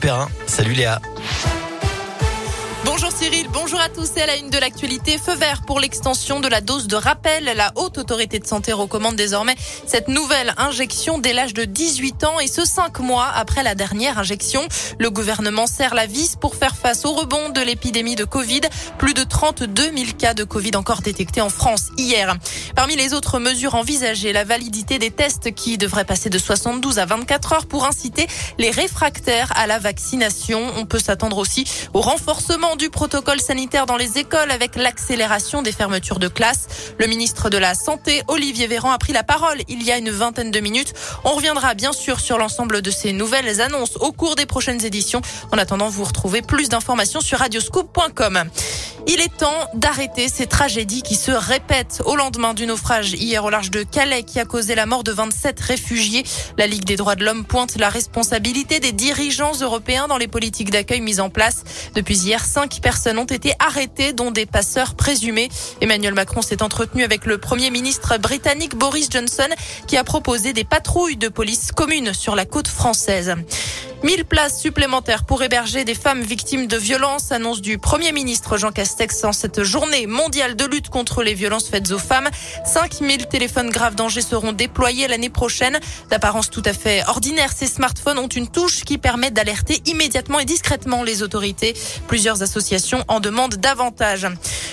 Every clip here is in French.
Perrin. Salut Léa. Bonjour Cyril, bonjour à tous et à la une de l'actualité. Feu vert pour l'extension de la dose de rappel. La haute autorité de santé recommande désormais cette nouvelle injection dès l'âge de 18 ans et ce 5 mois après la dernière injection. Le gouvernement serre la vis pour faire face au rebond de l'épidémie de Covid. Plus de 32 000 cas de Covid encore détectés en France hier. Parmi les autres mesures envisagées, la validité des tests qui devrait passer de 72 à 24 heures pour inciter les réfractaires à la vaccination. On peut s'attendre aussi au renforcement du protocole sanitaire dans les écoles avec l'accélération des fermetures de classes. Le ministre de la Santé, Olivier Véran, a pris la parole il y a une vingtaine de minutes. On reviendra bien sûr sur l'ensemble de ces nouvelles annonces au cours des prochaines éditions. En attendant, vous retrouvez plus d'informations sur radioscoop.com. Il est temps d'arrêter ces tragédies qui se répètent au lendemain du naufrage hier au large de Calais qui a causé la mort de 27 réfugiés. La Ligue des droits de l'homme pointe la responsabilité des dirigeants européens dans les politiques d'accueil mises en place. Depuis hier, cinq personnes ont été arrêtées, dont des passeurs présumés. Emmanuel Macron s'est entretenu avec le premier ministre britannique Boris Johnson qui a proposé des patrouilles de police communes sur la côte française. 1000 places supplémentaires pour héberger des femmes victimes de violences, annonce du Premier ministre Jean Castex en cette journée mondiale de lutte contre les violences faites aux femmes. 5000 téléphones graves danger seront déployés l'année prochaine. D'apparence tout à fait ordinaire, ces smartphones ont une touche qui permet d'alerter immédiatement et discrètement les autorités. Plusieurs associations en demandent davantage.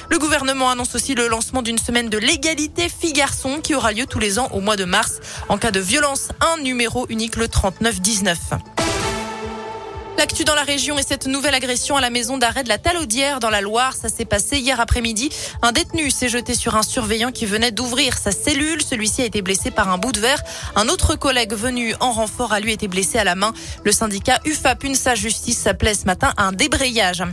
Le gouvernement annonce aussi le lancement d'une semaine de l'égalité filles-garçons qui aura lieu tous les ans au mois de mars. En cas de violence, un numéro unique le 3919. L'actu dans la région et cette nouvelle agression à la maison d'arrêt de la Talaudière dans la Loire. Ça s'est passé hier après-midi. Un détenu s'est jeté sur un surveillant qui venait d'ouvrir sa cellule. Celui-ci a été blessé par un bout de verre. Un autre collègue venu en renfort a lui été blessé à la main. Le syndicat UFAP sa Justice s'appelait ce matin un débrayage.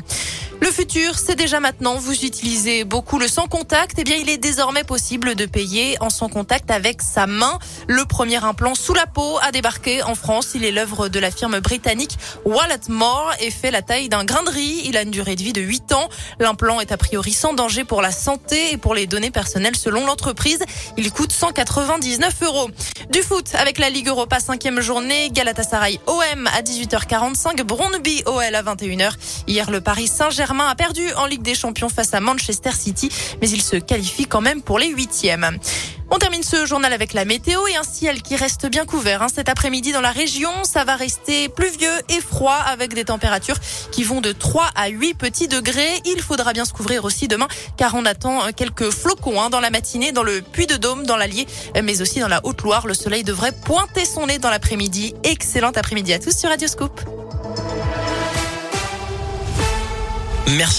Le futur, c'est déjà maintenant. Vous utilisez beaucoup le sans contact. Eh bien, il est désormais possible de payer en sans contact avec sa main. Le premier implant sous la peau a débarqué en France. Il est l'œuvre de la firme britannique Walletmore et fait la taille d'un grain de riz. Il a une durée de vie de 8 ans. L'implant est a priori sans danger pour la santé et pour les données personnelles selon l'entreprise. Il coûte 199 euros. Du foot avec la Ligue Europa cinquième journée. Galatasaray OM à 18h45. Brondby OL à 21h. Hier, le Paris Saint-Germain a perdu en Ligue des Champions face à Manchester City, mais il se qualifie quand même pour les huitièmes. On termine ce journal avec la météo et un ciel qui reste bien couvert. Hein. Cet après-midi dans la région, ça va rester pluvieux et froid avec des températures qui vont de 3 à 8 petits degrés. Il faudra bien se couvrir aussi demain car on attend quelques flocons hein, dans la matinée dans le Puy-de-Dôme, dans l'Allier, mais aussi dans la Haute-Loire. Le soleil devrait pointer son nez dans l'après-midi. Excellent après-midi à tous sur Radioscope. Merci.